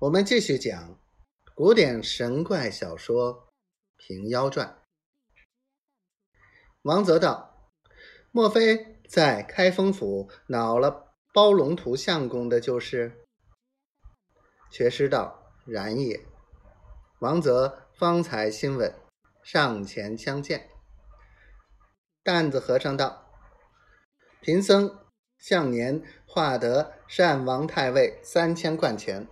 我们继续讲古典神怪小说《平妖传》。王泽道：“莫非在开封府恼了包龙图相公的，就是？”缺师道：“然也。”王泽方才心稳，上前相见。担子和尚道：“贫僧向年化得善王太尉三千贯钱。”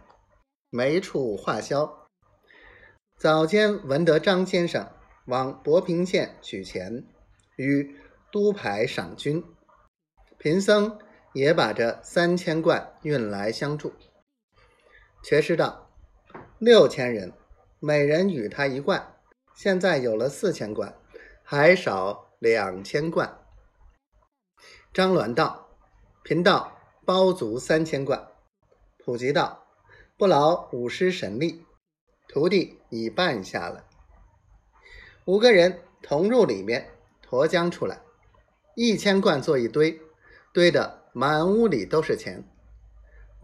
没处话销。早间闻得张先生往博平县取钱，与督牌赏军，贫僧也把这三千贯运来相助。却师道：六千人，每人与他一贯，现在有了四千贯，还少两千贯。张鸾道：贫道包足三千贯。普吉道。不劳武师神力，徒弟已办下了。五个人同入里面，驮将出来，一千贯做一堆，堆得满屋里都是钱。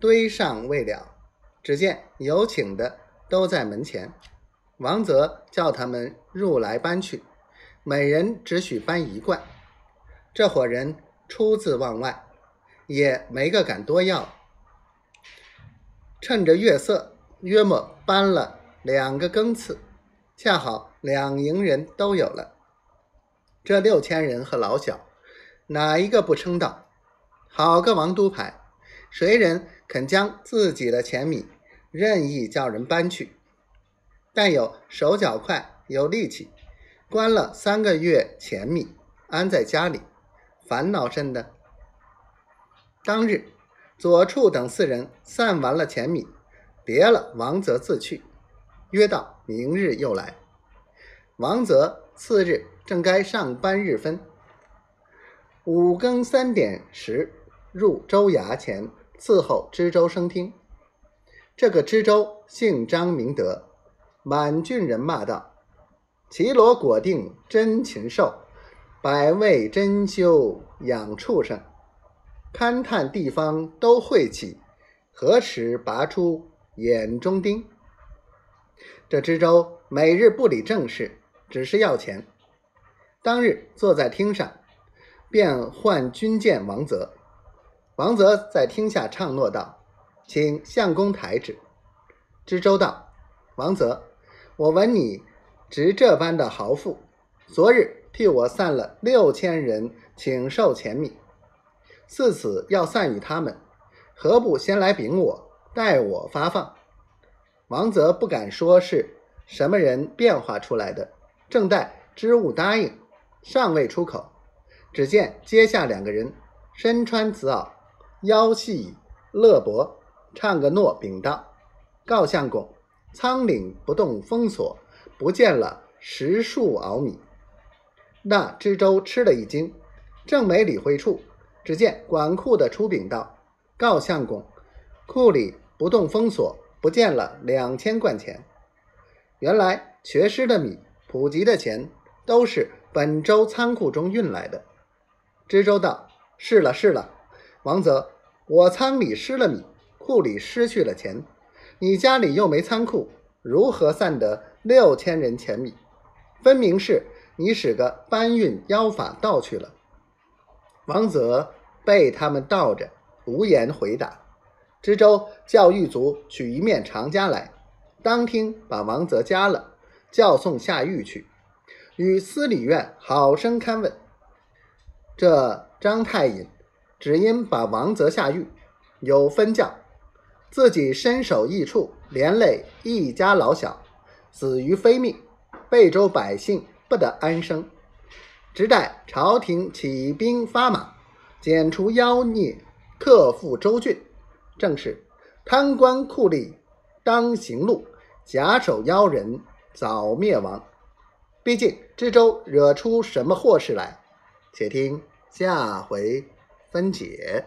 堆上未了，只见有请的都在门前。王泽叫他们入来搬去，每人只许搬一贯。这伙人出自望外，也没个敢多要。趁着月色，约莫搬了两个更次，恰好两营人都有了。这六千人和老小，哪一个不称道？好个王都牌！谁人肯将自己的钱米任意叫人搬去？但有手脚快，有力气，关了三个月钱米，安在家里，烦恼甚的。当日。左处等四人散完了钱米，别了王泽自去，约到明日又来。王泽次日正该上班日分，五更三点时入州衙前伺候知州升听。这个知州姓张明德，满郡人骂道：“绮罗果定真禽兽，百味珍馐养畜生。”勘探地方都晦气，何时拔出眼中钉？这知州每日不理政事，只是要钱。当日坐在厅上，便唤军见王泽。王泽在厅下唱诺道：“请相公抬旨。”知州道：“王泽，我闻你值这般的豪富，昨日替我散了六千人，请受钱米。”自此要散与他们，何不先来禀我，待我发放？王泽不敢说是什么人变化出来的，正待知物答应，尚未出口，只见阶下两个人身穿紫袄，腰系勒帛，唱个诺禀道：“告相公，仓廪不动封锁，不见了十数敖米。”那知州吃了一惊，正没理会处。只见管库的出禀道：“告相公，库里不动封锁，不见了两千贯钱。原来缺失的米、普及的钱，都是本州仓库中运来的。”知州道：“是了，是了，王泽，我仓里失了米，库里失去了钱，你家里又没仓库，如何散得六千人钱米？分明是你使个搬运妖法盗去了。”王泽被他们倒着，无言回答。知州叫狱卒取一面长枷来，当听把王泽夹了，叫送下狱去，与司礼院好生看问。这张太尹只因把王泽下狱，有分教，自己身首异处，连累一家老小，死于非命，贝州百姓不得安生。只待朝廷起兵发马，剪除妖孽，克复州郡。正是贪官酷吏当行路，假手妖人早灭亡。毕竟知州惹出什么祸事来？且听下回分解。